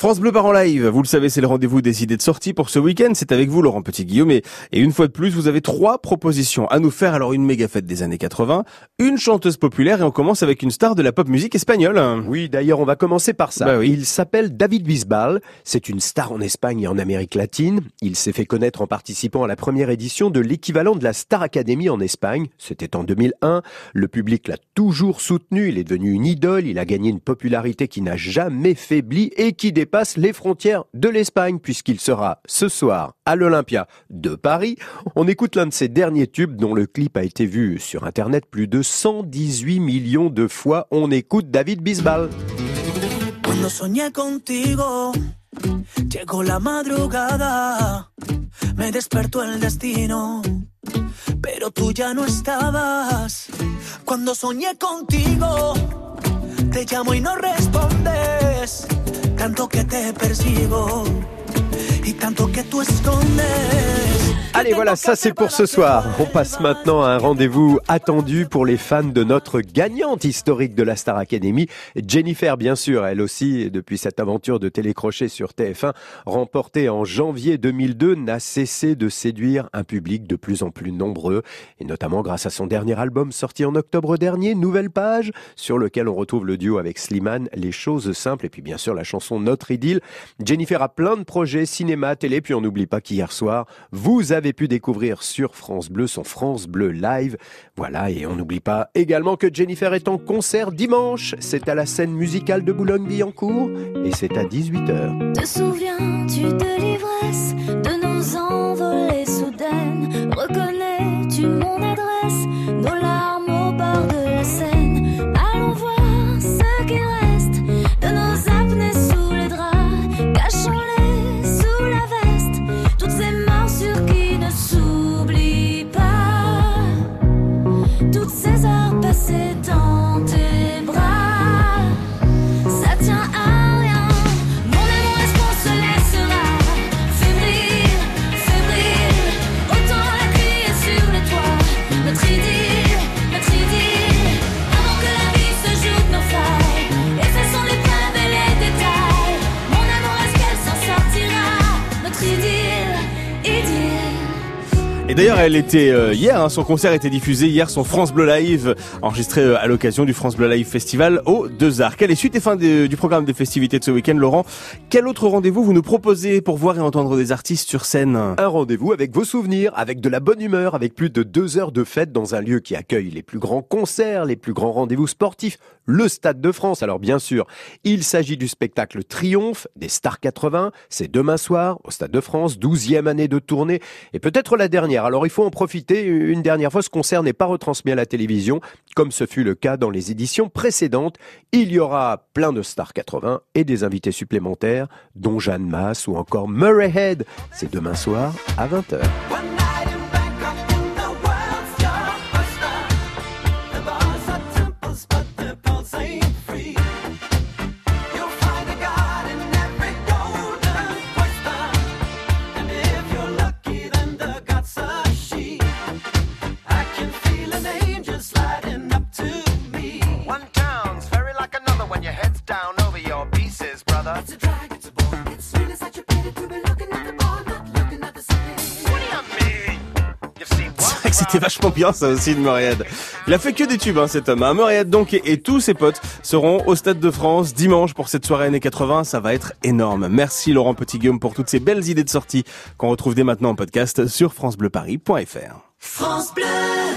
France Bleu part en live. Vous le savez, c'est le rendez-vous des idées de sortie pour ce week-end. C'est avec vous, Laurent Petit-Guillaume. Et, une fois de plus, vous avez trois propositions à nous faire. Alors, une méga fête des années 80, une chanteuse populaire et on commence avec une star de la pop musique espagnole. Oui, d'ailleurs, on va commencer par ça. Bah oui. Il s'appelle David Bisbal. C'est une star en Espagne et en Amérique latine. Il s'est fait connaître en participant à la première édition de l'équivalent de la Star Academy en Espagne. C'était en 2001. Le public l'a toujours soutenu. Il est devenu une idole. Il a gagné une popularité qui n'a jamais faibli et qui dépasse les frontières de l'Espagne puisqu'il sera ce soir à l'Olympia de Paris. On écoute l'un de ses derniers tubes dont le clip a été vu sur Internet plus de 118 millions de fois. On écoute David Bisbal. Cuando soñé contigo, llegó la madrugada, me despertó el destino, pero tú ya no estabas. Cuando soñé contigo, te llamo y no respondes, tanto que te persigo y tanto que tú escondes. Allez voilà, ça c'est pour ce soir. On passe maintenant à un rendez-vous attendu pour les fans de notre gagnante historique de la Star Academy, Jennifer bien sûr, elle aussi depuis cette aventure de télécrochet sur TF1 remportée en janvier 2002 n'a cessé de séduire un public de plus en plus nombreux et notamment grâce à son dernier album sorti en octobre dernier, Nouvelle Page, sur lequel on retrouve le duo avec Slimane, Les choses simples et puis bien sûr la chanson Notre idylle. Jennifer a plein de projets cinéma, télé, puis on n'oublie pas qu'hier soir, vous avez pu découvrir sur France Bleu son France Bleu Live. Voilà, et on n'oublie pas également que Jennifer est en concert dimanche. C'est à la scène musicale de Boulogne-Billancourt et c'est à 18h. Te souviens-tu de Et d'ailleurs, elle était euh, hier, hein, son concert était diffusé hier, son France Bleu Live, enregistré euh, à l'occasion du France Bleu Live Festival au Deux Arts. Quelle est suite et fin du programme des festivités de ce week-end, Laurent? Quel autre rendez-vous vous nous proposez pour voir et entendre des artistes sur scène? Un rendez-vous avec vos souvenirs, avec de la bonne humeur, avec plus de deux heures de fête dans un lieu qui accueille les plus grands concerts, les plus grands rendez-vous sportifs, le Stade de France. Alors bien sûr, il s'agit du spectacle Triomphe des Stars 80. C'est demain soir au Stade de France, 12e année de tournée et peut-être la dernière. Alors il faut en profiter une dernière fois. Ce concert n'est pas retransmis à la télévision comme ce fut le cas dans les éditions précédentes. Il y aura plein de Stars 80 et des invités supplémentaires, dont Jeanne Masse ou encore Murray Head. C'est demain soir à 20h. C'était vachement bien ça aussi de Murrayhead. Il a fait que des tubes hein, cet homme. Hein. Murrayhead donc et, et tous ses potes seront au Stade de France dimanche pour cette soirée années 80. Ça va être énorme. Merci Laurent Petit-Guillaume pour toutes ces belles idées de sortie qu'on retrouve dès maintenant en podcast sur francebleuparis.fr. France Bleu.